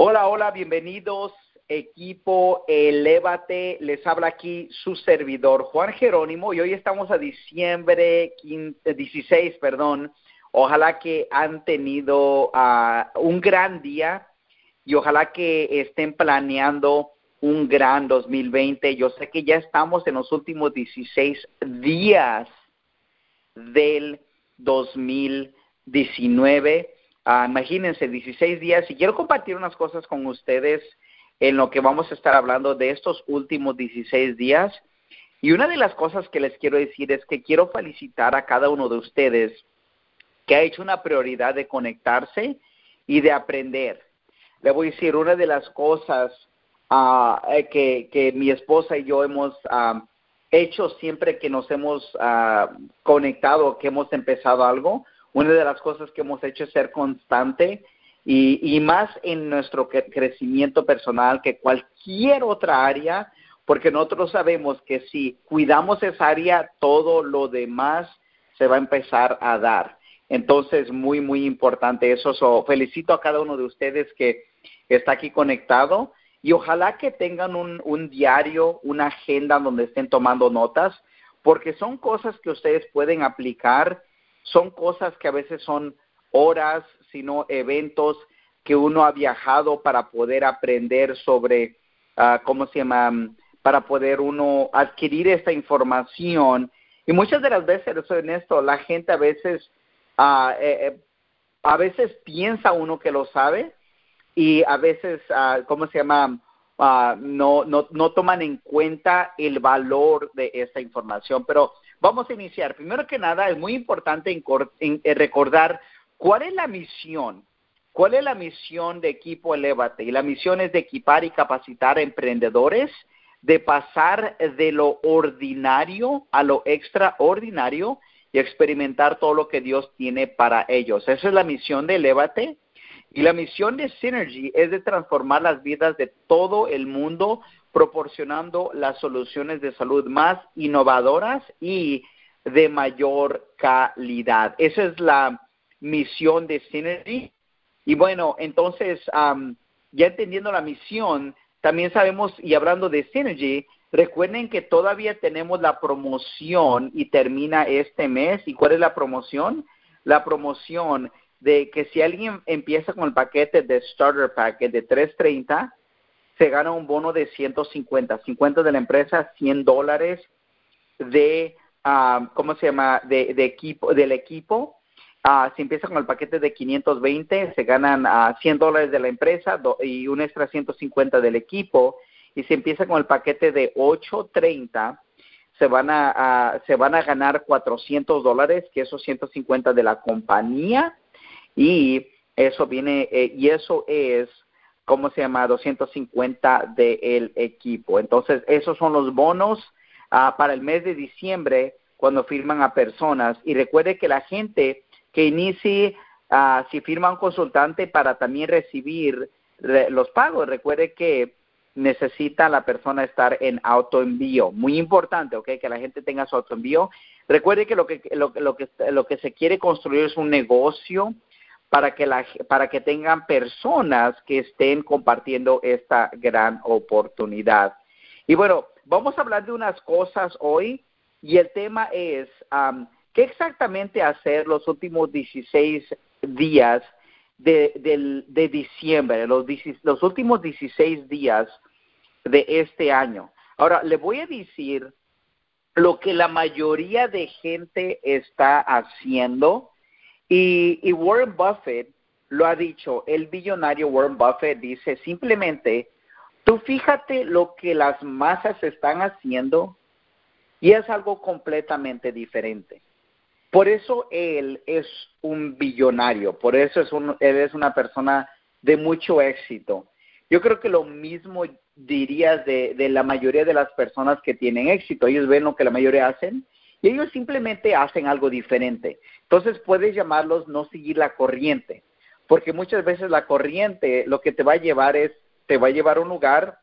Hola, hola, bienvenidos equipo Elévate. Les habla aquí su servidor Juan Jerónimo y hoy estamos a diciembre 15, 16, perdón. Ojalá que han tenido uh, un gran día y ojalá que estén planeando un gran 2020. Yo sé que ya estamos en los últimos 16 días del 2019. Uh, imagínense, 16 días. Y quiero compartir unas cosas con ustedes en lo que vamos a estar hablando de estos últimos 16 días. Y una de las cosas que les quiero decir es que quiero felicitar a cada uno de ustedes que ha hecho una prioridad de conectarse y de aprender. Le voy a decir, una de las cosas uh, que, mi esposa y yo hemos uh, hecho siempre que nos hemos uh, conectado, que hemos empezado algo, una de las cosas que hemos hecho es ser constante y, más en nuestro crecimiento personal que cualquier otra área, porque nosotros sabemos que si cuidamos esa área, todo lo demás se va a empezar a dar. Entonces, muy, muy importante eso. So, felicito a cada uno de ustedes que está aquí conectado y ojalá que tengan un diario, una agenda donde estén tomando notas, porque son cosas que ustedes pueden aplicar, son cosas que a veces son horas, sino eventos que uno ha viajado para poder aprender sobre, uh, ¿cómo se llama? Para poder uno adquirir esta información. Y muchas de las veces, eso en esto, la gente a veces, uh, eh, a veces piensa uno que lo sabe y a veces, uh, ¿cómo se llama? No, no, no toman en cuenta el valor de esta información. Pero vamos a iniciar. Primero que nada, es muy importante en, en, en recordar ¿Cuál es la misión? ¿Cuál es la misión de Equipo Elevate? Y la misión es de equipar y capacitar a emprendedores, de pasar de lo ordinario a lo extraordinario y experimentar todo lo que Dios tiene para ellos. Esa es la misión de Elevate. Y la misión de Synergy es de transformar las vidas de todo el mundo, proporcionando las soluciones de salud más innovadoras y de mayor calidad. Esa es la misión de Synergy. Y bueno, entonces, ya entendiendo la misión, también sabemos, y hablando de Synergy, recuerden que todavía tenemos la promoción y termina este mes. ¿Y cuál es la promoción? La promoción de que si alguien empieza con el paquete de Starter Packet de 330, se gana un bono de 150, 50 de la empresa, 100 dólares de, um, ¿cómo se llama?, de, equipo, del equipo Uh, si empieza con el paquete de 520, se ganan uh, 100 dólares de la empresa y un extra 150 del equipo. Y si empieza con el paquete de 830, se van a, se van a ganar 400 dólares, que esos 150 de la compañía. Y eso viene, eh, y eso es, ¿cómo se llama? 250 del equipo. Entonces, esos son los bonos ah, para el mes de diciembre cuando firman a personas. Y recuerde que la gente que inicie uh, si firma un consultante para también recibir re, los pagos. Recuerde que necesita la persona estar en autoenvío. Muy importante, ¿ok? Que la gente tenga su autoenvío. Recuerde que lo que, lo, lo, que, lo que se quiere construir es un negocio para que, la, para que tengan personas que estén compartiendo esta gran oportunidad. Y bueno, vamos a hablar de unas cosas hoy y el tema es um, ¿Qué exactamente hacer los últimos 16 días de, de, de diciembre, los, los últimos 16 días de este año? Ahora, le voy a decir lo que la mayoría de gente está haciendo y, y Warren Buffett lo ha dicho, el billonario Warren Buffett dice simplemente, tú fíjate lo que las masas están haciendo y es algo completamente diferente. Por eso él es un billonario, por eso es un, él es una persona de mucho éxito. Yo creo que lo mismo dirías de, de la mayoría de las personas que tienen éxito. Ellos ven lo que la mayoría hacen y ellos simplemente hacen algo diferente. Entonces puedes llamarlos no seguir la corriente, porque muchas veces la corriente lo que te va a llevar es, te va a llevar a un lugar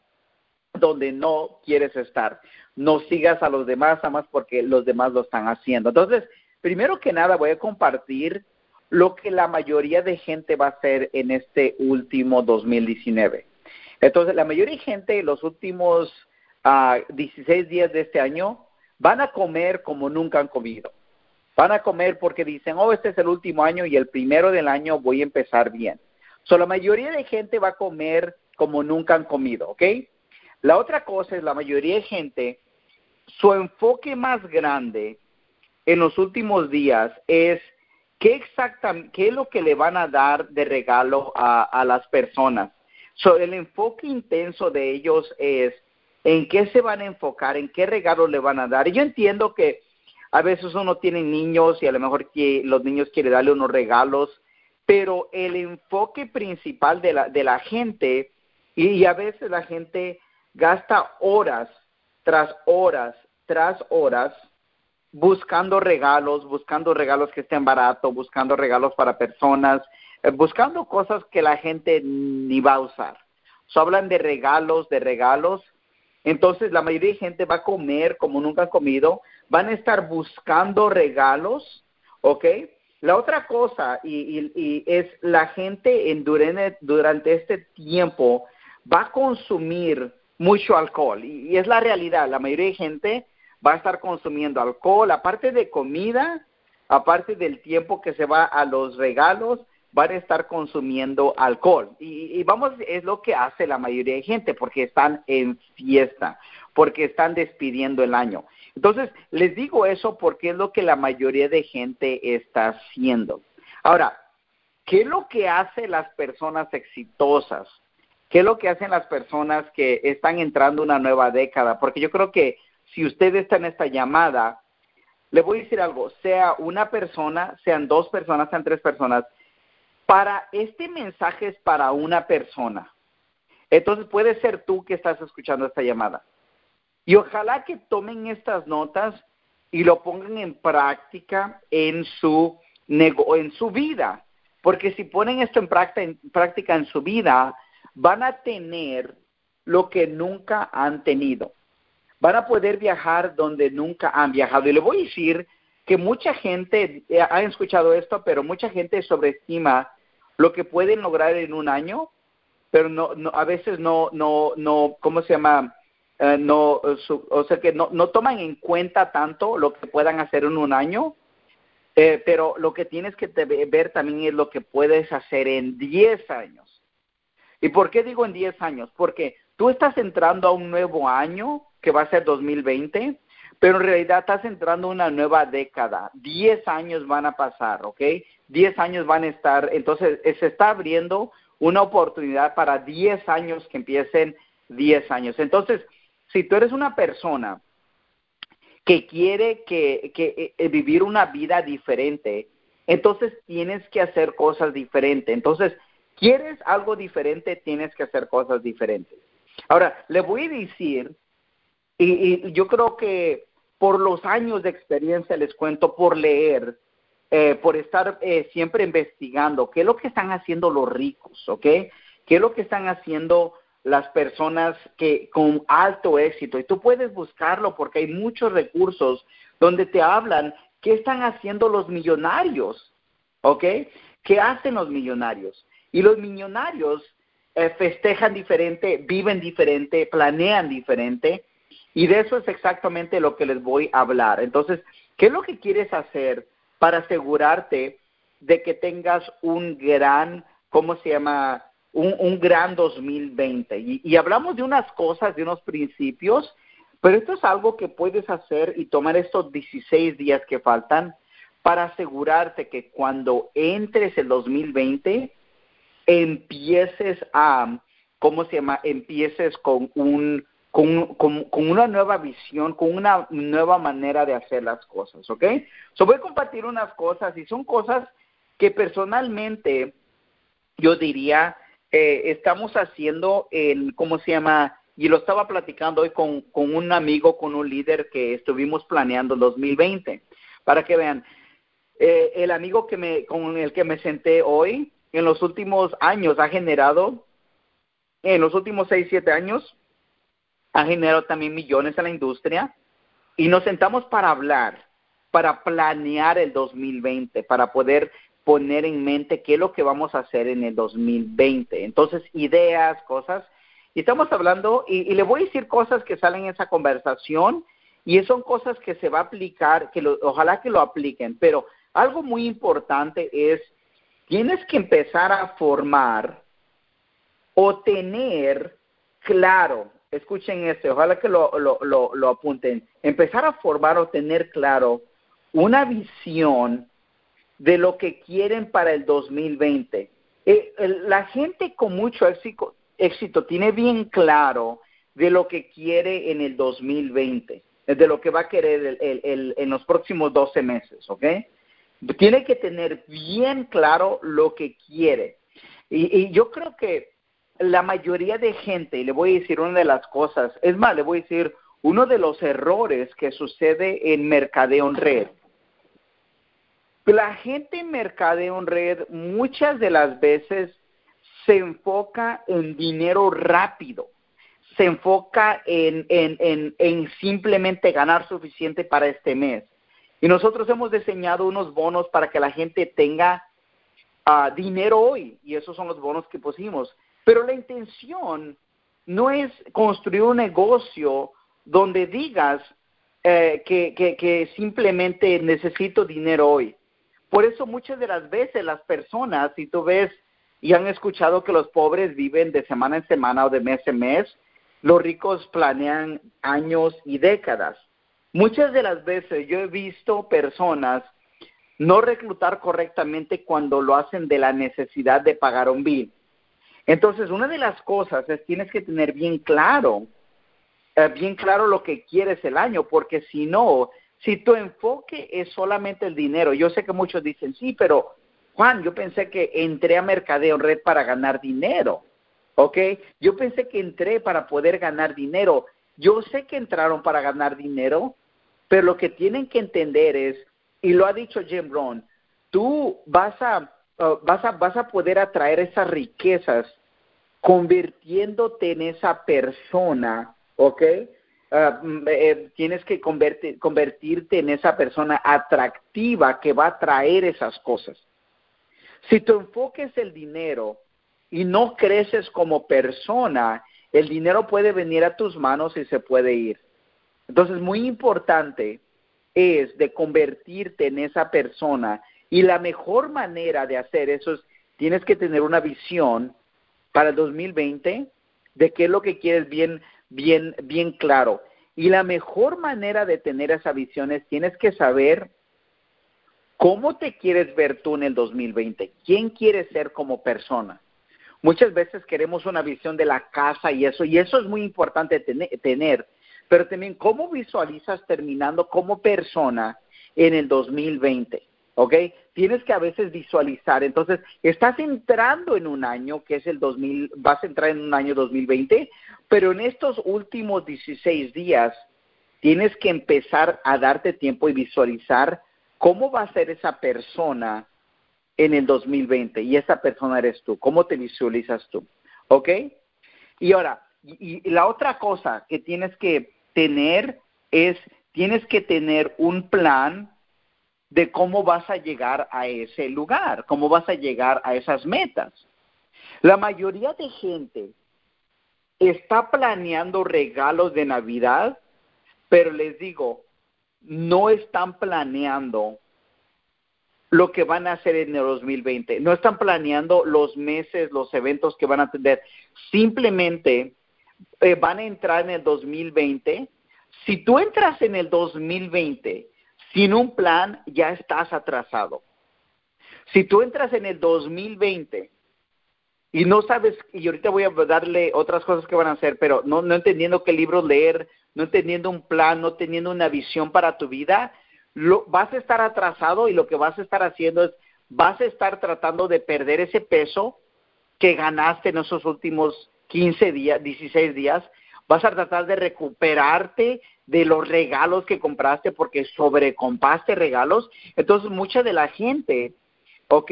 donde no quieres estar. No sigas a los demás, más porque los demás lo están haciendo. Entonces, primero que nada voy a compartir lo que la mayoría de gente va a hacer en este último 2019. Entonces, la mayoría de gente los últimos 16 ah, días de este año van a comer como nunca han comido. Van a comer porque dicen, oh, este es el último año y el primero del año voy a empezar bien. So, la mayoría de gente va a comer como nunca han comido, ¿ok? La otra cosa es la mayoría de gente, su enfoque más grande en los últimos días es qué exactamente, qué es lo que le van a dar de regalo a, a las personas. So, el enfoque intenso de ellos es en qué se van a enfocar, en qué regalo le van a dar. Y yo entiendo que a veces uno tiene niños y a lo mejor los niños quieren darle unos regalos, pero el enfoque principal de la, de la gente, y, a veces la gente gasta horas tras horas tras horas buscando regalos, buscando regalos que estén baratos, buscando regalos para personas, eh, buscando cosas que la gente ni va a usar. So, hablan de regalos, de regalos. Entonces la mayoría de gente va a comer como nunca han comido, van a estar buscando regalos, ¿ok? La otra cosa, y, es la gente en, durante, durante, este tiempo va a consumir mucho alcohol, y, es la realidad, la mayoría de gente va a estar consumiendo alcohol, aparte de comida, aparte del tiempo que se va a los regalos, van a estar consumiendo alcohol. Y, y, vamos, es lo que hace la mayoría de gente, porque están en fiesta, porque están despidiendo el año. Entonces, les digo eso porque es lo que la mayoría de gente está haciendo. Ahora, ¿qué es lo que hace las personas exitosas? ¿Qué es lo que hacen las personas que están entrando una nueva década? Porque yo creo que si usted está en esta llamada, le voy a decir algo, sea una persona, sean dos personas, sean tres personas, para este mensaje es para una persona. Entonces puede ser tú que estás escuchando esta llamada. Y ojalá que tomen estas notas y lo pongan en práctica en su, en su vida. Porque si ponen esto en práctica en su vida, van a tener lo que nunca han tenido. Van a poder viajar donde nunca han viajado. Y le voy a decir que mucha gente, eh, ha escuchado esto, pero mucha gente sobreestima lo que pueden lograr en un año, pero no, a veces no, no, no, ¿cómo se llama? Eh, no, o sea que no, no toman en cuenta tanto lo que puedan hacer en un año, eh, pero lo que tienes que ver también es lo que puedes hacer en 10 años. ¿Y por qué digo en 10 años? Porque tú estás entrando a un nuevo año, que va a ser 2020, pero en realidad estás entrando a una nueva década. 10 años van a pasar, ¿ok? 10 años van a estar, entonces eh, se está abriendo una oportunidad para 10 años que empiecen 10 años. Entonces, si tú eres una persona que quiere que, que eh, vivir una vida diferente, entonces tienes que hacer cosas diferentes. Entonces, quieres algo diferente, tienes que hacer cosas diferentes. Ahora, le voy a decir, y, yo creo que por los años de experiencia les cuento, por leer, eh, por estar eh, siempre investigando, qué es lo que están haciendo los ricos, ¿ok? ¿Qué es lo que están haciendo las personas que con alto éxito. Y tú puedes buscarlo porque hay muchos recursos donde te hablan qué están haciendo los millonarios, ¿ok? ¿Qué hacen los millonarios? Y los millonarios eh, festejan diferente, viven diferente, planean diferente. Y de eso es exactamente lo que les voy a hablar. Entonces, ¿qué es lo que quieres hacer para asegurarte de que tengas un gran, ¿cómo se llama? un, gran 2020. Y, y hablamos de unas cosas, de unos principios, pero esto es algo que puedes hacer y tomar estos 16 días que faltan para asegurarte que cuando entres el 2020 empieces a, ¿cómo se llama? Empieces con un con, con, con, una nueva visión, con una nueva manera de hacer las cosas, ¿ok? So voy a compartir unas cosas y son cosas que personalmente yo diría eh, estamos haciendo el, ¿cómo se llama? Y lo estaba platicando hoy con, un amigo, con un líder que estuvimos planeando el 2020, para que vean. Eh, el amigo que me, con el que me senté hoy, en los últimos años ha generado, en los últimos seis, siete años, ha generado también millones en la industria y nos sentamos para hablar, para planear el 2020, para poder poner en mente qué es lo que vamos a hacer en el 2020. Entonces, ideas, cosas. Y estamos hablando, y, le voy a decir cosas que salen en esa conversación, y son cosas que se va a aplicar, que ojalá que lo apliquen, pero algo muy importante es, tienes que empezar a formar o tener claro, escuchen esto, ojalá que lo, lo, lo, apunten, empezar a formar o tener claro una visión de lo que quieren para el 2020. Eh, la gente con mucho éxito, tiene bien claro de lo que quiere en el 2020, de lo que va a querer en los próximos 12 meses, ¿ok? Tiene que tener bien claro lo que quiere. Y, y, yo creo que la mayoría de gente, y le voy a decir una de las cosas, es más, le voy a decir uno de los errores que sucede en mercadeo en red la gente en mercadeo en red muchas de las veces se enfoca en dinero rápido, se enfoca en, en, en, simplemente ganar suficiente para este mes. Y nosotros hemos diseñado unos bonos para que la gente tenga ah, dinero hoy, y esos son los bonos que pusimos. Pero la intención no es construir un negocio donde digas eh, que, que, simplemente necesito dinero hoy. Por eso muchas de las veces las personas, si tú ves y han escuchado que los pobres viven de semana en semana o de mes en mes, los ricos planean años y décadas. Muchas de las veces yo he visto personas no reclutar correctamente cuando lo hacen de la necesidad de pagar un bill. Entonces, una de las cosas es tienes que tener bien claro, eh, bien claro lo que quieres el año, porque si no, si tu enfoque es solamente el dinero, yo sé que muchos dicen, sí, pero Juan, yo pensé que entré a Mercadeo Red para ganar dinero, ¿ok? Yo pensé que entré para poder ganar dinero. Yo sé que entraron para ganar dinero, pero lo que tienen que entender es, y lo ha dicho Jim Brown, tú vas a, uh, vas a, vas a poder atraer esas riquezas convirtiéndote en esa persona, ¿ok? Ah, mm, eh, tienes que convertirte en esa persona atractiva que va a traer esas cosas. Si tu enfoque es el dinero y no creces como persona, el dinero puede venir a tus manos y se puede ir. Entonces, muy importante es de convertirte en esa persona y la mejor manera de hacer eso es, tienes que tener una visión para el 2020 de qué es lo que quieres bien bien, bien claro. Y la mejor manera de tener esa visión es tienes que saber cómo te quieres ver tú en el 2020, quién quieres ser como persona. Muchas veces queremos una visión de la casa y eso, y eso es muy importante tener, pero también cómo visualizas terminando como persona en el 2020. ¿Ok? Tienes que a veces visualizar. Entonces, estás entrando en un año que es el 2000, vas a entrar en un año 2020, pero en estos últimos 16 días tienes que empezar a darte tiempo y visualizar cómo va a ser esa persona en el 2020 y esa persona eres tú, cómo te visualizas tú, ¿ok? Y ahora, y, y la otra cosa que tienes que tener es, tienes que tener un plan de cómo vas a llegar a ese lugar, cómo vas a llegar a esas metas. La mayoría de gente está planeando regalos de Navidad, pero les digo, no están planeando lo que van a hacer en el 2020. No están planeando los meses, los eventos que van a tener. Simplemente eh, van a entrar en el 2020. Si tú entras en el 2020 sin un plan, ya estás atrasado. Si tú entras en el 2020 y no sabes, y ahorita voy a darle otras cosas que van a hacer, pero no, no entendiendo qué libros leer, no entendiendo un plan, no teniendo una visión para tu vida, lo, vas a estar atrasado y lo que vas a estar haciendo es, vas a estar tratando de perder ese peso que ganaste en esos últimos 15 días, 16 días, vas a tratar de recuperarte de los regalos que compraste porque sobrecompraste regalos. Entonces, mucha de la gente, ¿ok?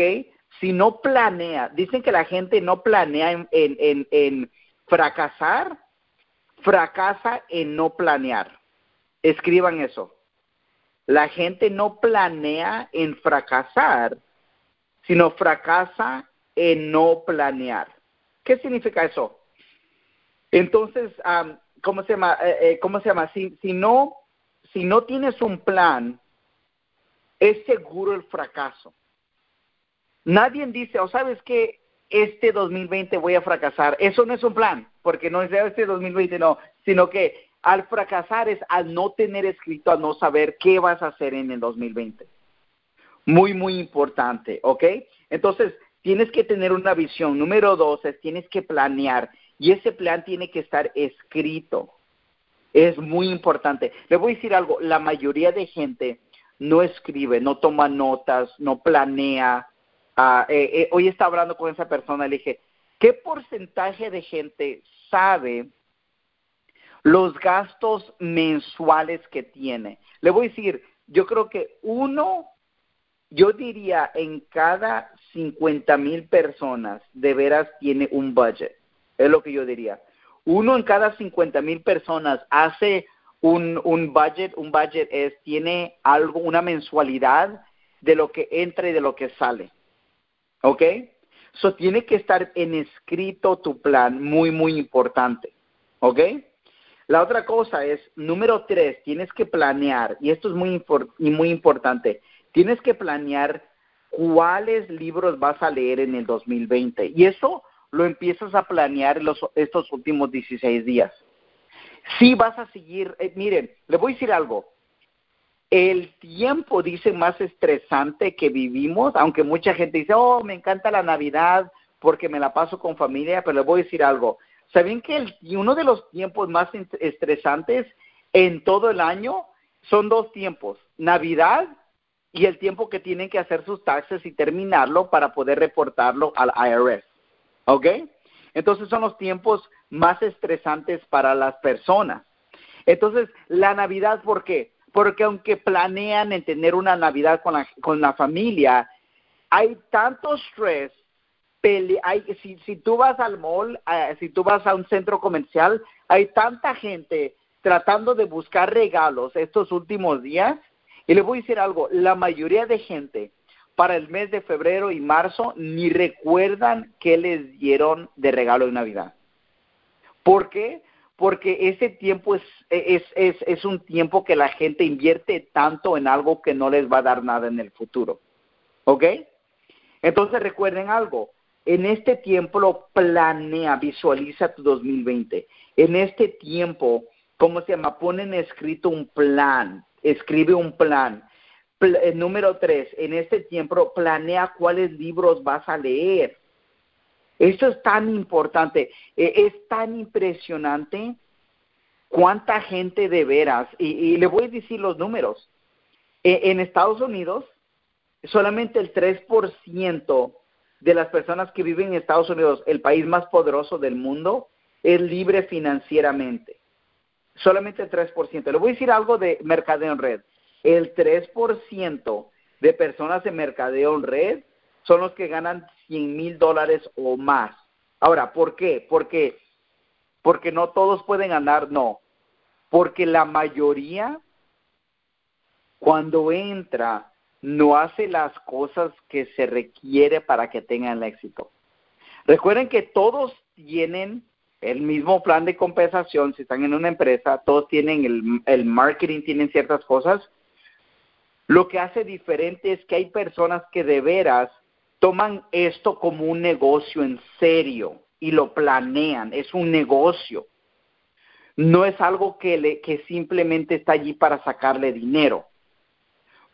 Si no planea, dicen que la gente no planea en, en, en, fracasar, fracasa en no planear. Escriban eso. La gente no planea en fracasar, sino fracasa en no planear. ¿Qué significa eso? Entonces, ¿cómo se llama? Eh, eh, ¿Cómo se llama? Si, si, no, si no tienes un plan, es seguro el fracaso. Nadie dice, o oh, sabes que este 2020 voy a fracasar. Eso no es un plan, porque no es este 2020, no, sino que al fracasar es al no tener escrito, al no saber qué vas a hacer en el 2020. Muy, muy importante, ¿ok? Entonces, tienes que tener una visión. Número dos es tienes que planear y ese plan tiene que estar escrito. Es muy importante. Le voy a decir algo, la mayoría de gente no escribe, no toma notas, no planea. Uh, eh, hoy estaba hablando con esa persona, le dije, ¿qué porcentaje de gente sabe los gastos mensuales que tiene? Le voy a decir, yo creo que uno yo diría en cada 50 mil personas de veras tiene un budget. Es lo que yo diría. Uno en cada 50 mil personas hace un, un budget. Un budget es, tiene algo, una mensualidad de lo que entra y de lo que sale. ¿Ok? Eso tiene que estar en escrito tu plan, muy, muy importante. ¿Ok? La otra cosa es, número tres, tienes que planear, y esto es muy, muy importante, tienes que planear cuáles libros vas a leer en el 2020. Y eso lo empiezas a planear los, estos últimos 16 días. Si vas a seguir, eh, miren, le voy a decir algo. El tiempo, dice, más estresante que vivimos, aunque mucha gente dice, oh, me encanta la Navidad porque me la paso con familia, pero le voy a decir algo. ¿Saben que el, uno de los tiempos más estresantes en todo el año son dos tiempos? Navidad y el tiempo que tienen que hacer sus taxes y terminarlo para poder reportarlo al IRS. ¿Ok? Entonces son los tiempos más estresantes para las personas. Entonces, la Navidad, ¿por qué? Porque aunque planean en tener una Navidad con la, con la familia, hay tanto estrés. Hay, si, si tú vas al mall, si tú vas a un centro comercial, hay tanta gente tratando de buscar regalos estos últimos días y le voy a decir algo, la mayoría de gente para el mes de febrero y marzo ni recuerdan qué les dieron de regalo de Navidad. ¿Por qué? Porque ese tiempo es, es, es, es un tiempo que la gente invierte tanto en algo que no les va a dar nada en el futuro. ¿Ok? Entonces recuerden algo, en este tiempo lo planea, visualiza tu 2020. En este tiempo, ¿cómo se llama? Ponen escrito un plan, escribe un plan. Eh, número tres, en este tiempo planea cuáles libros vas a leer. Eso es tan importante, e, es tan impresionante cuánta gente de veras, y, le voy a decir los números. E, en Estados Unidos, solamente el 3% de las personas que viven en Estados Unidos, el país más poderoso del mundo, es libre financieramente solamente el 3%. Le voy a decir algo de mercadeo en red. El 3% de personas en mercadeo en red son los que ganan 100 mil dólares o más. Ahora, ¿por qué? Porque, porque no todos pueden ganar, no. Porque la mayoría, cuando entra, no hace las cosas que se requiere para que tengan el éxito. Recuerden que todos tienen el mismo plan de compensación, si están en una empresa, todos tienen el, el marketing, tienen ciertas cosas. Lo que hace diferente es que hay personas que de veras toman esto como un negocio en serio y lo planean, es un negocio. No es algo que, le, que simplemente está allí para sacarle dinero.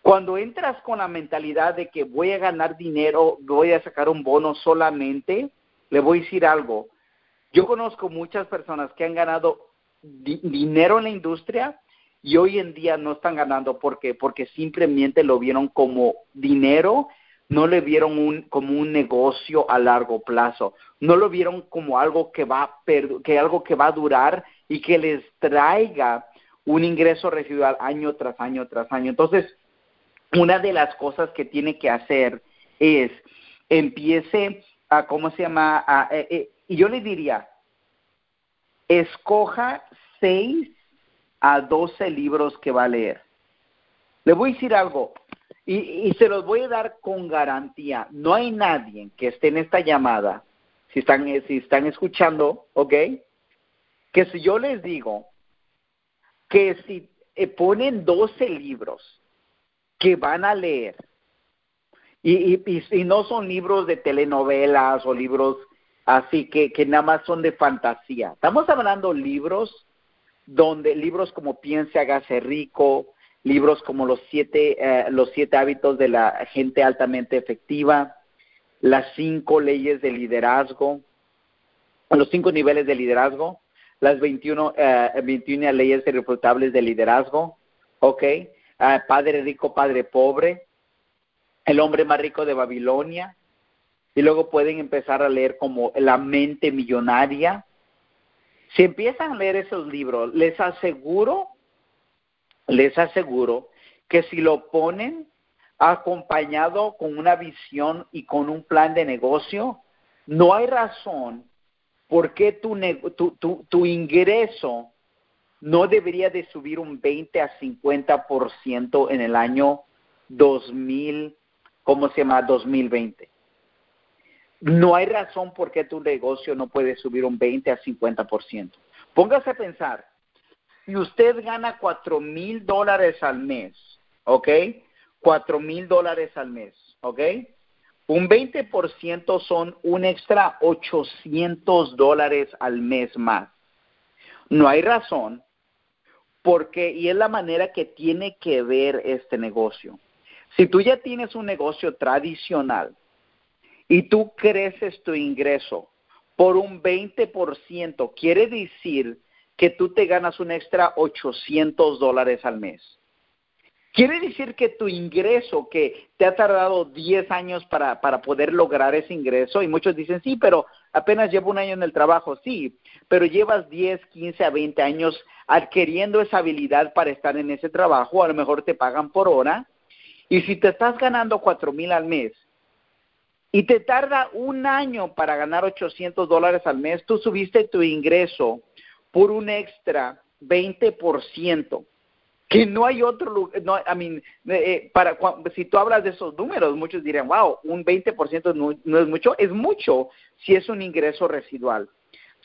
Cuando entras con la mentalidad de que voy a ganar dinero, voy a sacar un bono solamente, le voy a decir algo, yo conozco muchas personas que han ganado dinero en la industria y hoy en día no están ganando. Porque porque simplemente lo vieron como dinero, no le vieron un, como un negocio a largo plazo, no lo vieron como algo que va que algo que va a durar y que les traiga un ingreso residual año tras año tras año. Entonces, una de las cosas que tiene que hacer es empiece a cómo se llama a, eh, eh, y yo le diría, escoja seis a doce libros que va a leer. Le voy a decir algo, y, se los voy a dar con garantía. No hay nadie que esté en esta llamada, si están, si están escuchando, ¿ok? Que si yo les digo que si eh, ponen 12 libros que van a leer, y, y, y, no son libros de telenovelas o libros así que, que nada más son de fantasía. Estamos hablando libros donde libros como Piense, hágase rico, libros como los siete, eh, los siete hábitos de la gente altamente efectiva, las cinco leyes de liderazgo, los cinco niveles de liderazgo, las 21, eh, 21 leyes irrefutables de liderazgo, ¿ok? Eh, padre rico, padre pobre, el hombre más rico de Babilonia, y luego pueden empezar a leer como La mente millonaria. Si empiezan a leer esos libros, les aseguro les aseguro que si lo ponen acompañado con una visión y con un plan de negocio, no hay razón por qué tu, tu, tu, ingreso no debería de subir un 20 a 50% en el año 2000, ¿cómo se llama? 2020. No hay razón por qué tu negocio no puede subir un 20 a 50%. Póngase a pensar, si usted gana cuatro mil dólares al mes, ¿ok? Cuatro mil dólares al mes, ¿ok? Un 20% son un extra 800 dólares al mes más. No hay razón porque, y es la manera que tiene que ver este negocio. Si tú ya tienes un negocio tradicional y tú creces tu ingreso por un 20%, quiere decir que tú te ganas un extra 800 dólares al mes. Quiere decir que tu ingreso, que te ha tardado 10 años para, para poder lograr ese ingreso, y muchos dicen, sí, pero apenas llevo un año en el trabajo, sí, pero llevas 10, 15 a 20 años adquiriendo esa habilidad para estar en ese trabajo, a lo mejor te pagan por hora, y si te estás ganando 4 mil al mes, y te tarda un año para ganar 800 dólares al mes, tú subiste tu ingreso por un extra 20%, que no hay otro lugar, no, I mean, eh, para, si tú hablas de esos números, muchos dirían, wow, un 20% no, no es mucho, es mucho si es un ingreso residual.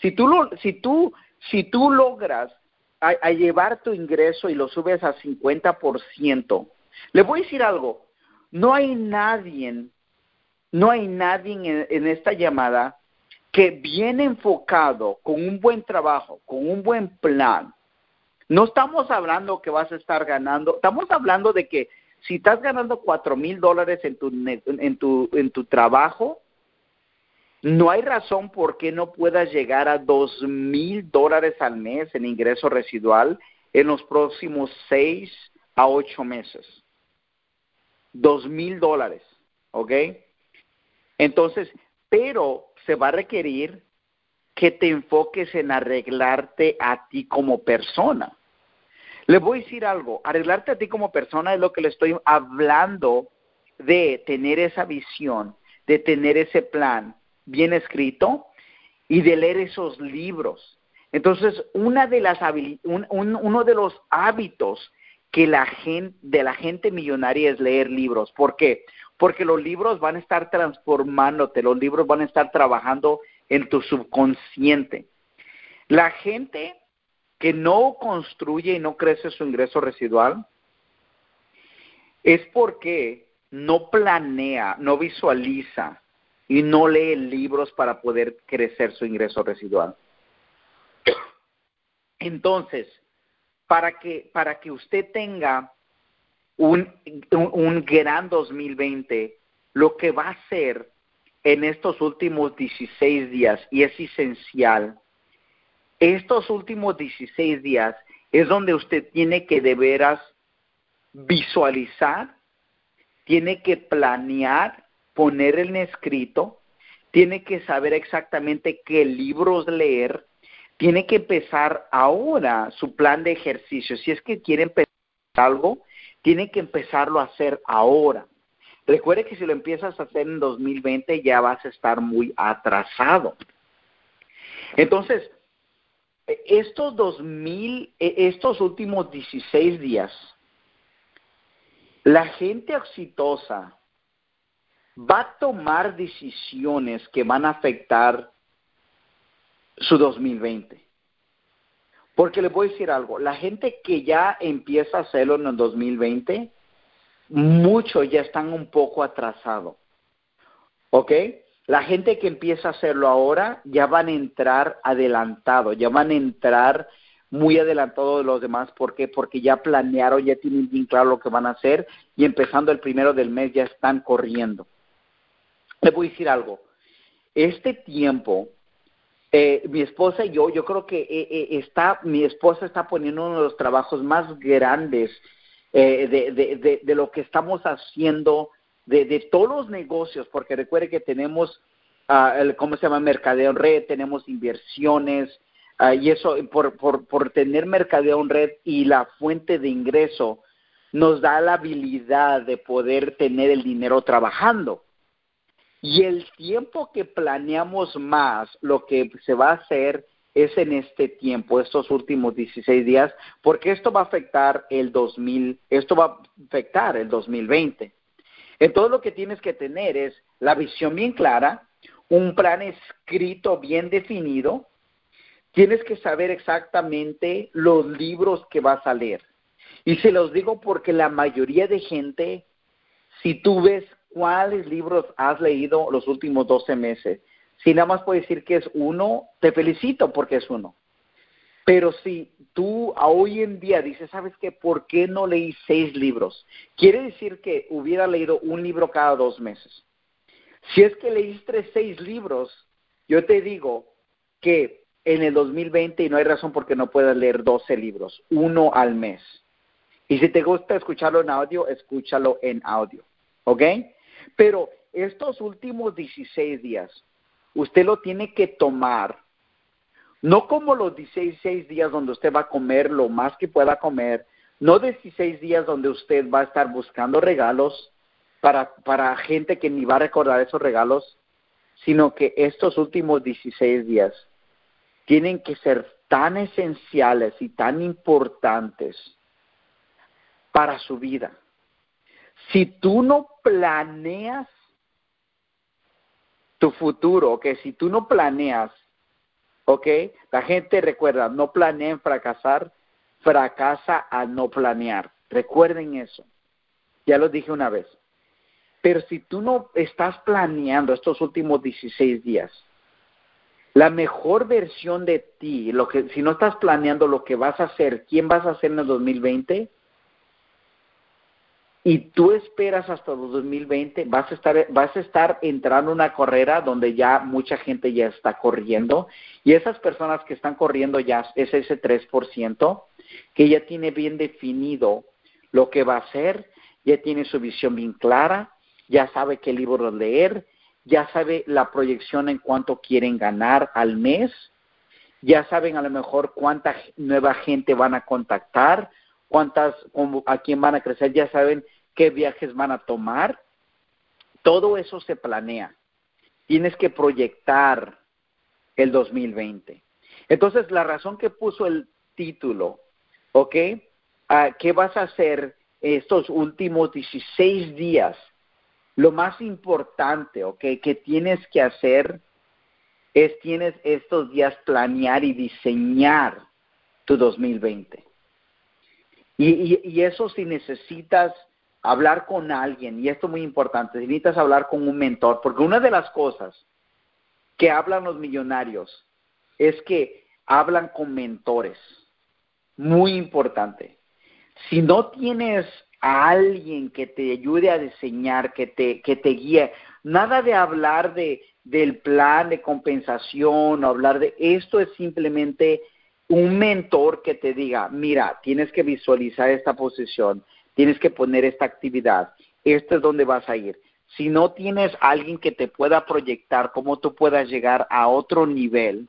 Si tú, lo, si tú, si tú logras a, llevar tu ingreso y lo subes a 50%, le voy a decir algo, no hay nadie, no hay nadie en esta llamada que viene enfocado con un buen trabajo, con un buen plan, no estamos hablando que vas a estar ganando, estamos hablando de que si estás ganando cuatro mil dólares en tu, en, tu, en tu trabajo, no hay razón por qué no puedas llegar a dos mil dólares al mes en ingreso residual en los próximos seis a ocho meses. Dos mil dólares, ¿ok? Entonces, pero se va a requerir que te enfoques en arreglarte a ti como persona. Le voy a decir algo, arreglarte a ti como persona es lo que le estoy hablando de tener esa visión, de tener ese plan bien escrito y de leer esos libros. Entonces, una de las uno de los hábitos que la gente, de la gente millonaria es leer libros. ¿Por qué? Porque los libros van a estar transformándote, los libros van a estar trabajando en tu subconsciente. La gente que no construye y no crece su ingreso residual es porque no planea, no visualiza y no lee libros para poder crecer su ingreso residual. Entonces, para que, para que usted tenga un, un, gran 2020, lo que va a hacer en estos últimos 16 días, y es esencial, estos últimos 16 días es donde usted tiene que de veras visualizar, tiene que planear, poner en escrito, tiene que saber exactamente qué libros leer, tiene que empezar ahora su plan de ejercicio. Si es que quiere empezar algo, tiene que empezarlo a hacer ahora. Recuerde que si lo empiezas a hacer en 2020 ya vas a estar muy atrasado. Entonces, estos 2000, e, estos últimos 16 días La gente exitosa va a tomar decisiones que van a afectar su 2020. Porque les voy a decir algo, la gente que ya empieza a hacerlo en el 2020, muchos ya están un poco atrasados. ¿Ok? La gente que empieza a hacerlo ahora ya van a entrar adelantado, ya van a entrar muy adelantado de los demás. ¿Por qué? Porque ya planearon, ya tienen bien claro lo que van a hacer y empezando el primero del mes ya están corriendo. Le voy a decir algo. Este tiempo, eh, mi esposa y yo, yo creo que eh, eh, está, mi esposa está poniendo uno de los trabajos más grandes de, de, lo que estamos haciendo, de, todos los negocios, porque recuerde que tenemos, uh, ¿cómo se llama? Mercadeo en red, tenemos inversiones, Uh, y eso, por, por, por tener mercadeo en red y la fuente de ingreso, nos da la habilidad de poder tener el dinero trabajando. Y el tiempo que planeamos más, lo que se va a hacer es en este tiempo, estos últimos 16 días, porque esto va a afectar el 2000, esto va a afectar el 2020. Entonces lo que tienes que tener es la visión bien clara, un plan escrito bien definido, tienes que saber exactamente los libros que vas a leer. Y se los digo porque la mayoría de gente, si tú ves cuáles libros has leído los últimos 12 meses, si nada más puedes decir que es uno, te felicito porque es uno. Pero si tú hoy en día dices, ¿sabes qué? ¿Por qué no leí seis libros? Quiere decir que hubiera leído un libro cada dos meses. Si es que leíste seis libros, yo te digo que en el 2020 y no hay razón por qué no puedas leer 12 libros, uno al mes. Y si te gusta escucharlo en audio, escúchalo en audio, ¿ok? Pero estos últimos 16 días, usted lo tiene que tomar, no como los 16 días donde usted va a comer lo más que pueda comer, no 16 días donde usted va a estar buscando regalos para, para gente que ni va a recordar esos regalos, sino que estos últimos 16 días tienen que ser tan esenciales y tan importantes para su vida. Si tú no planeas tu futuro, que si tú no planeas, ok, la gente recuerda, no planea en fracasar, fracasa a no planear. Recuerden eso. Ya lo dije una vez. Pero si tú no estás planeando estos últimos 16 días, la mejor versión de ti, lo que si no estás planeando lo que vas a hacer, quién vas a ser en el 2020 y tú esperas hasta el 2020, vas a estar vas a estar entrando en una carrera donde ya mucha gente ya está corriendo y esas personas que están corriendo ya es ese 3% que ya tiene bien definido lo que va a hacer, ya tiene su visión bien clara, ya sabe qué libro leer, ya sabe la proyección en cuánto quieren ganar al mes, ya saben a lo mejor cuánta nueva gente van a contactar, cuántas, a quién van a crecer, ya saben qué viajes van a tomar. Todo eso se planea. Tienes que proyectar el 2020. Entonces, la razón que puso el título, ¿ok? Ah, ¿Qué vas a hacer estos últimos 16 días? Lo más importante, ¿ok? Que tienes que hacer es tienes estos días planear y diseñar tu 2020. Y, eso si necesitas hablar con alguien, y esto es muy importante, si necesitas hablar con un mentor, porque una de las cosas que hablan los millonarios es que hablan con mentores. Muy importante. Si no tienes a alguien que te ayude a diseñar, que te, que te guíe. Nada de hablar de, del plan de compensación o hablar de esto es simplemente un mentor que te diga, mira, tienes que visualizar esta posición, tienes que poner esta actividad, esto es donde vas a ir. Si no tienes alguien que te pueda proyectar cómo tú puedas llegar a otro nivel,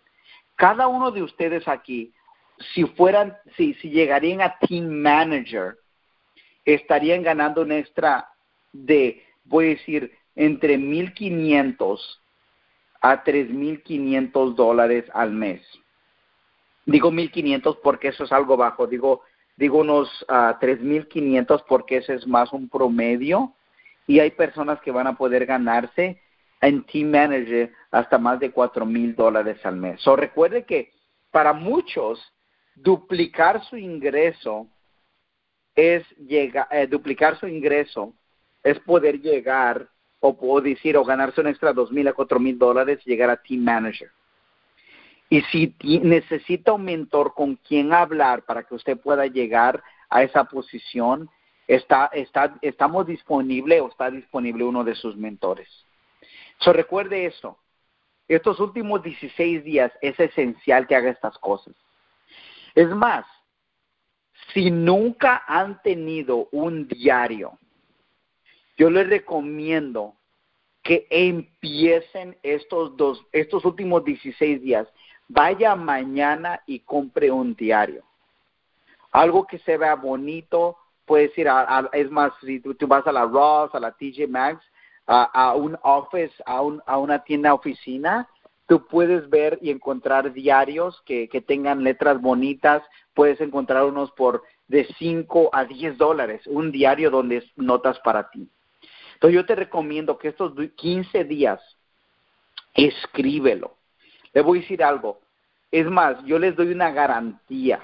cada uno de ustedes aquí, si fueran, si, si llegarían a team manager, estarían ganando un extra de, voy a decir, entre 1.500 a 3.500 dólares al mes. Digo 1.500 porque eso es algo bajo. Digo digo unos uh, 3.500 porque ese es más un promedio y hay personas que van a poder ganarse en Team Manager hasta más de cuatro mil dólares al mes. So, recuerde que para muchos duplicar su ingreso es llegar, eh, duplicar su ingreso es poder llegar o puedo decir o ganarse un extra dos mil a cuatro mil dólares y llegar a Team Manager. Y si necesita un mentor con quien hablar para que usted pueda llegar a esa posición, está, estamos disponible o está disponible uno de sus mentores. So, recuerde eso. Estos últimos 16 días es esencial que haga estas cosas. Es más, si nunca han tenido un diario, yo les recomiendo que empiecen estos dos, estos últimos 16 días. Vaya mañana y compre un diario. Algo que se vea bonito, puedes ir a, es más, si tú, vas a la Ross, a la TJ Maxx, a, un office, a, un, a una tienda oficina, tú puedes ver y encontrar diarios que, que tengan letras bonitas, puedes encontrar unos por de 5 a 10 dólares, un diario donde es notas para ti. Entonces yo te recomiendo que estos 15 días escríbelo. Le voy a decir algo. Es más, yo les doy una garantía.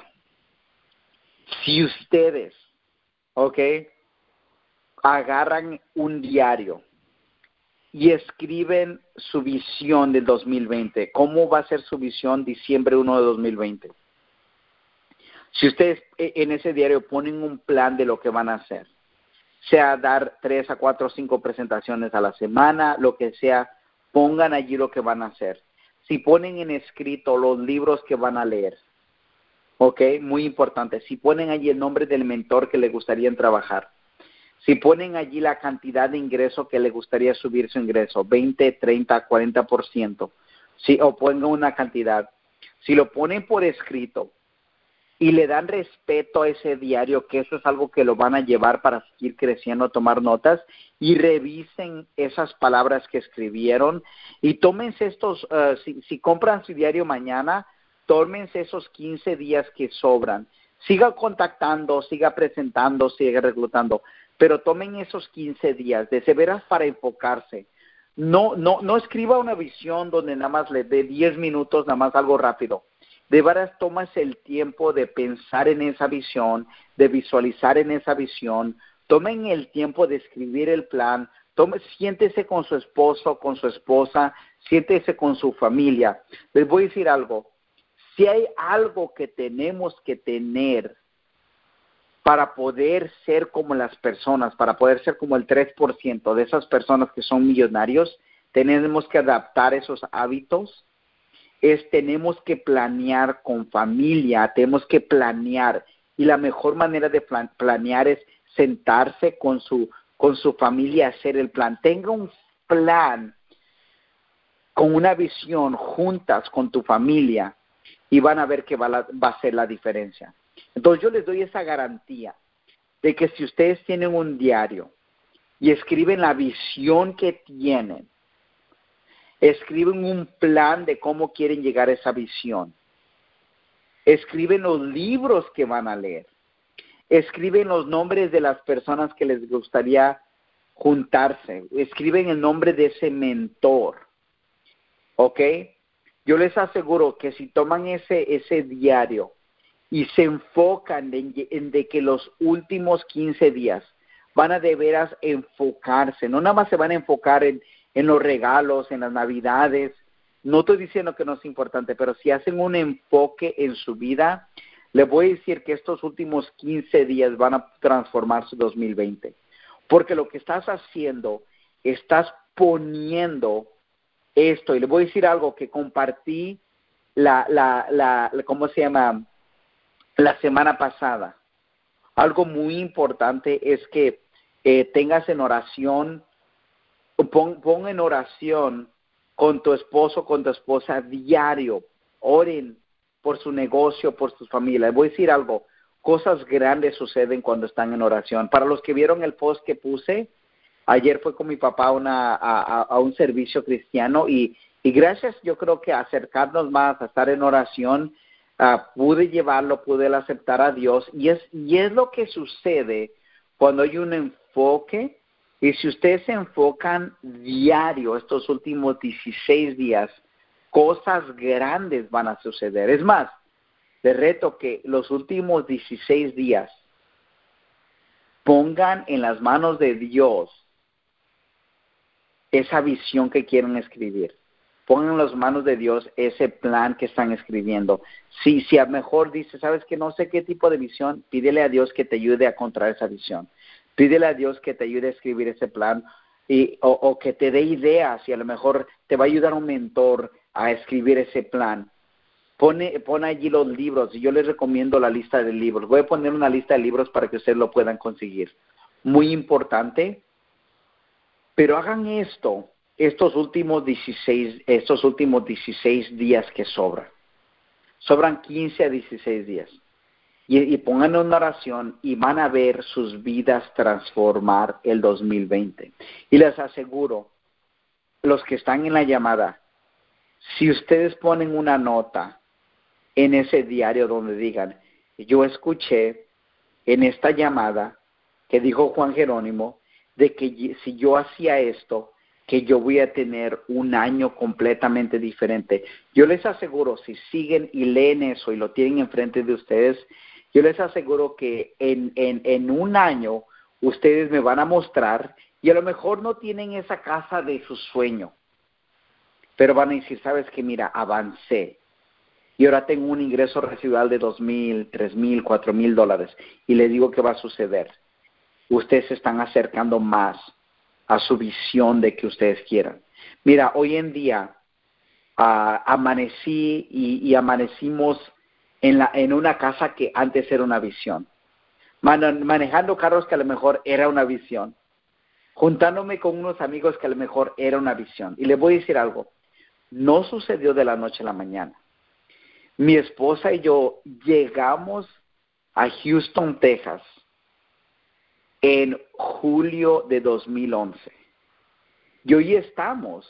Si ustedes, ¿ok? Agarran un diario y escriben su visión del 2020. ¿Cómo va a ser su visión diciembre 1 de 2020? Si ustedes e, en ese diario ponen un plan de lo que van a hacer, sea dar tres a cuatro o cinco presentaciones a la semana, lo que sea, pongan allí lo que van a hacer. Si ponen en escrito los libros que van a leer, ¿ok? Muy importante. Si ponen allí el nombre del mentor que le gustaría trabajar, si ponen allí la cantidad de ingreso que le gustaría subir su ingreso, 20, 30, 40%, si, o pongan una cantidad, si lo ponen por escrito y le dan respeto a ese diario, que eso es algo que lo van a llevar para seguir creciendo, tomar notas, y revisen esas palabras que escribieron y tómense estos, uh, si, si compran su diario mañana, tómense esos 15 días que sobran. Siga contactando, siga presentando, siga reclutando pero tomen esos 15 días de severas para enfocarse. No, no, no escriba una visión donde nada más le dé 10 minutos, nada más algo rápido. De veras tomas el tiempo de pensar en esa visión, de visualizar en esa visión. Tomen el tiempo de escribir el plan. Tome, siéntese con su esposo, con su esposa, siéntese con su familia. Les voy a decir algo. Si hay algo que tenemos que tener para poder ser como las personas, para poder ser como el 3% de esas personas que son millonarios, tenemos que adaptar esos hábitos, es tenemos que planear con familia, tenemos que planear y la mejor manera de planear es sentarse con su con su familia hacer el plan. Tenga un plan con una visión juntas con tu familia y van a ver que va, va a ser la diferencia. Entonces yo les doy esa garantía de que si ustedes tienen un diario y escriben la visión que tienen, escriben un plan de cómo quieren llegar a esa visión, escriben los libros que van a leer, escriben los nombres de las personas que les gustaría juntarse, escriben el nombre de ese mentor, ¿ok? Yo les aseguro que si toman ese, ese diario y se enfocan en, de que los últimos 15 días van a de veras enfocarse, no nada más se van a enfocar en, en los regalos, en las navidades, no estoy diciendo que no es importante, pero si hacen un enfoque en su vida, les voy a decir que estos últimos 15 días van a transformar su 2020. Porque lo que estás haciendo, estás poniendo esto, y le voy a decir algo que compartí la, la, la, ¿cómo se llama? la semana pasada. Algo muy importante es que eh, tengas en oración, pon, pon en oración con tu esposo, con tu esposa diario. Oren por su negocio, por su familia. Voy a decir algo, cosas grandes suceden cuando están en oración. Para los que vieron el post que puse, ayer fue con mi papá una, a, un servicio cristiano y, y gracias yo creo que acercarnos más a estar en oración ah, pude llevarlo, pude aceptar a Dios y es, y es lo que sucede cuando hay un enfoque y si ustedes se enfocan diario estos últimos 16 días, cosas grandes van a suceder. Es más, de reto que los últimos 16 días pongan en las manos de Dios esa visión que quieren escribir. Pongan en las manos de Dios ese plan que están escribiendo. Si, si a lo mejor dice, sabes que no sé qué tipo de visión, pídele a Dios que te ayude a encontrar esa visión. Pídele a Dios que te ayude a escribir ese plan y, o, que te dé ideas y a lo mejor te va a ayudar un mentor a escribir ese plan. Pone, pone allí los libros y yo les recomiendo la lista de libros. Voy a poner una lista de libros para que ustedes lo puedan conseguir. Muy importante, pero hagan esto estos últimos 16, estos últimos 16 días que sobran. Sobran 15 a 16 días. Y, y pongan una oración y van a ver sus vidas transformar el 2020. Y les aseguro, los que están en la llamada, si ustedes ponen una nota en ese diario donde digan, yo escuché en esta llamada que dijo Juan Jerónimo de que si yo hacía esto, que yo voy a tener un año completamente diferente. Yo les aseguro, si siguen y leen eso y lo tienen enfrente de ustedes, yo les aseguro que en, en, un año ustedes me van a mostrar y a lo mejor no tienen esa casa de su sueño, pero van a decir, sabes que mira, avancé. Y ahora tengo un ingreso residual de dos mil, tres mil, cuatro mil dólares. Y le digo que va a suceder. Ustedes se están acercando más a su visión de que ustedes quieran. Mira, hoy en día uh, amanecí y, amanecimos en, una casa que antes era una visión. Man, manejando carros que a lo mejor era una visión. Juntándome con unos amigos que a lo mejor era una visión. Y les voy a decir algo no sucedió de la noche a la mañana. Mi esposa y yo llegamos a Houston, Texas, en julio de 2011. Y hoy estamos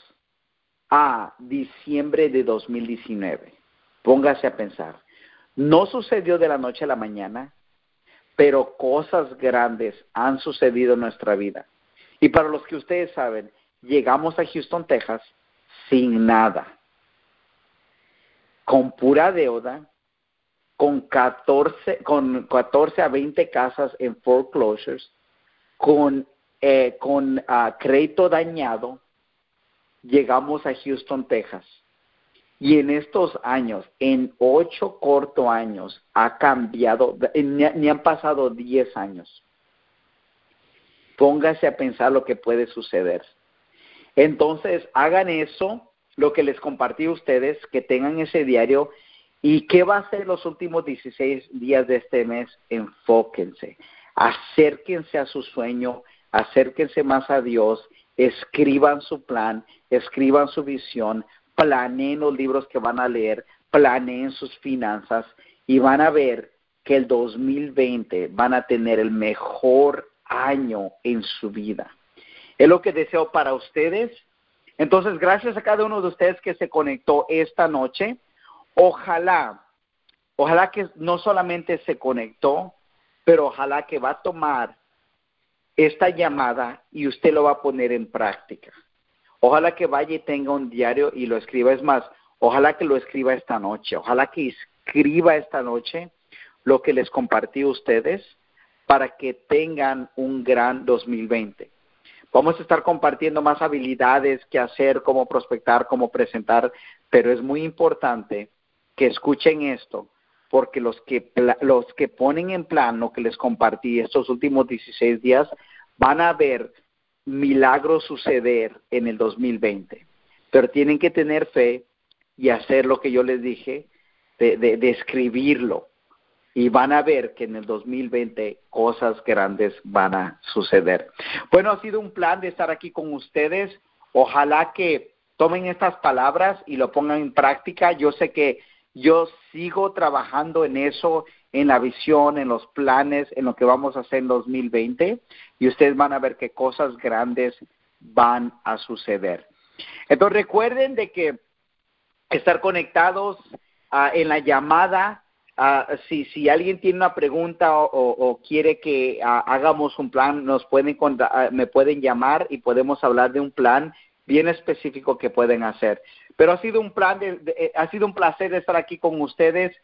a diciembre de 2019. Póngase a pensar. No sucedió de la noche a la mañana, pero cosas grandes han sucedido en nuestra vida. Y para los que ustedes saben, llegamos a Houston, Texas, sin nada, con pura deuda, con 14, con 14 a 20 casas en foreclosures, con, eh, uh, crédito dañado, llegamos a Houston, Texas. Y en estos años, en ocho cortos años, ha cambiado, ni, ni han pasado diez años. Póngase a pensar lo que puede suceder. Entonces, hagan eso, lo que les compartí a ustedes, que tengan ese diario. ¿Y qué va a ser los últimos 16 días de este mes? Enfóquense, acérquense a su sueño, acérquense más a Dios, escriban su plan, escriban su visión, planeen los libros que van a leer, planeen sus finanzas y van a ver que el 2020 van a tener el mejor año en su vida. Es lo que deseo para ustedes. Entonces, gracias a cada uno de ustedes que se conectó esta noche. Ojalá, ojalá que no solamente se conectó, pero ojalá que va a tomar esta llamada y usted lo va a poner en práctica. Ojalá que vaya y tenga un diario y lo escriba. Es más, ojalá que lo escriba esta noche. Ojalá que escriba esta noche lo que les compartí a ustedes para que tengan un gran 2020. Vamos a estar compartiendo más habilidades que hacer, cómo prospectar, cómo presentar, pero es muy importante que escuchen esto, porque los que, los que ponen en plan lo que les compartí estos últimos 16 días, van a ver milagros suceder en el 2020. Pero tienen que tener fe y hacer lo que yo les dije, de, de, de escribirlo, y van a ver que en el 2020 cosas grandes van a suceder. Bueno, ha sido un plan de estar aquí con ustedes. Ojalá que tomen estas palabras y lo pongan en práctica. Yo sé que yo sigo trabajando en eso, en la visión, en los planes, en lo que vamos a hacer en 2020 y ustedes van a ver que cosas grandes van a suceder. Entonces recuerden de que estar conectados uh, en la llamada ah, si, si alguien tiene una pregunta o, quiere que ah, hagamos un plan, nos pueden ah, me pueden llamar y podemos hablar de un plan bien específico que pueden hacer. Pero ha sido un plan, de, eh, ha sido un placer estar aquí con ustedes.